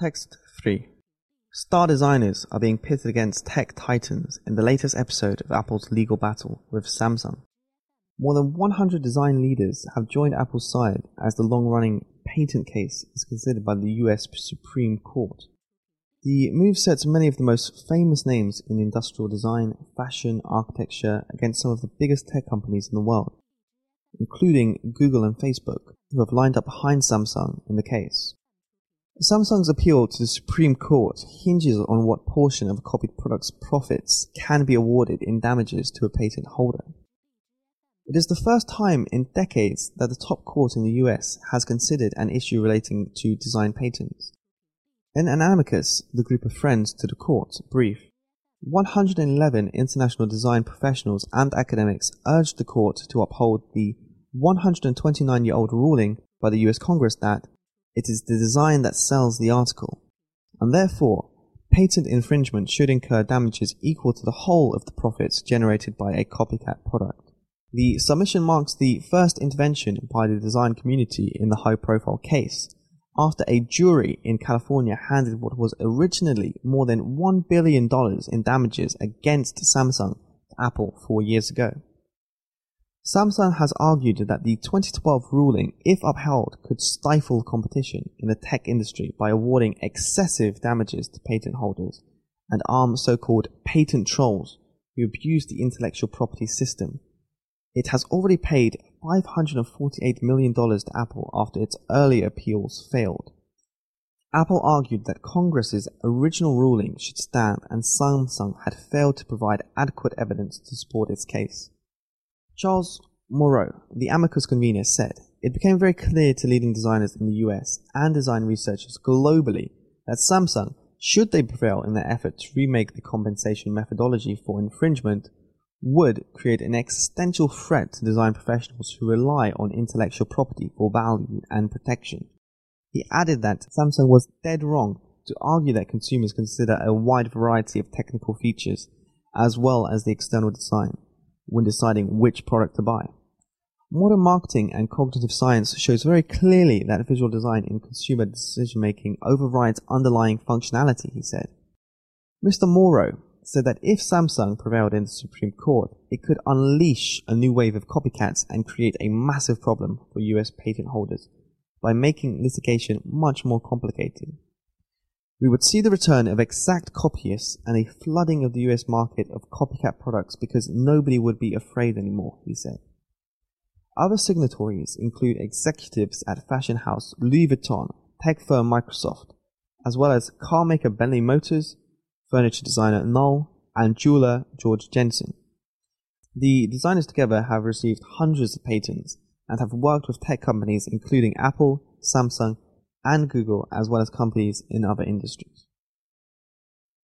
Text 3. Star designers are being pitted against tech titans in the latest episode of Apple's legal battle with Samsung. More than 100 design leaders have joined Apple's side as the long running patent case is considered by the US Supreme Court. The move sets many of the most famous names in industrial design, fashion, architecture against some of the biggest tech companies in the world, including Google and Facebook, who have lined up behind Samsung in the case. Samsung's appeal to the Supreme Court hinges on what portion of a copied product's profits can be awarded in damages to a patent holder. It is the first time in decades that the top court in the US has considered an issue relating to design patents. In an amicus, the group of friends to the court brief, 111 international design professionals and academics urged the court to uphold the 129 year old ruling by the US Congress that it is the design that sells the article, and therefore patent infringement should incur damages equal to the whole of the profits generated by a copycat product. The submission marks the first intervention by the design community in the high profile case, after a jury in California handed what was originally more than $1 billion in damages against Samsung to Apple four years ago. Samsung has argued that the 2012 ruling, if upheld, could stifle competition in the tech industry by awarding excessive damages to patent holders and arm so-called patent trolls who abuse the intellectual property system. It has already paid $548 million to Apple after its earlier appeals failed. Apple argued that Congress's original ruling should stand and Samsung had failed to provide adequate evidence to support its case. Charles Mauro, the amicus convener, said, It became very clear to leading designers in the US and design researchers globally that Samsung, should they prevail in their effort to remake the compensation methodology for infringement, would create an existential threat to design professionals who rely on intellectual property for value and protection. He added that Samsung was dead wrong to argue that consumers consider a wide variety of technical features as well as the external design when deciding which product to buy. Modern marketing and cognitive science shows very clearly that visual design in consumer decision making overrides underlying functionality, he said. Mr. Mauro said that if Samsung prevailed in the Supreme Court, it could unleash a new wave of copycats and create a massive problem for US patent holders by making litigation much more complicated. We would see the return of exact copyists and a flooding of the US market of copycat products because nobody would be afraid anymore, he said. Other signatories include executives at fashion house Louis Vuitton, tech firm Microsoft, as well as car maker Bentley Motors, furniture designer Knoll, and jeweler George Jensen. The designers together have received hundreds of patents and have worked with tech companies including Apple, Samsung, and Google, as well as companies in other industries.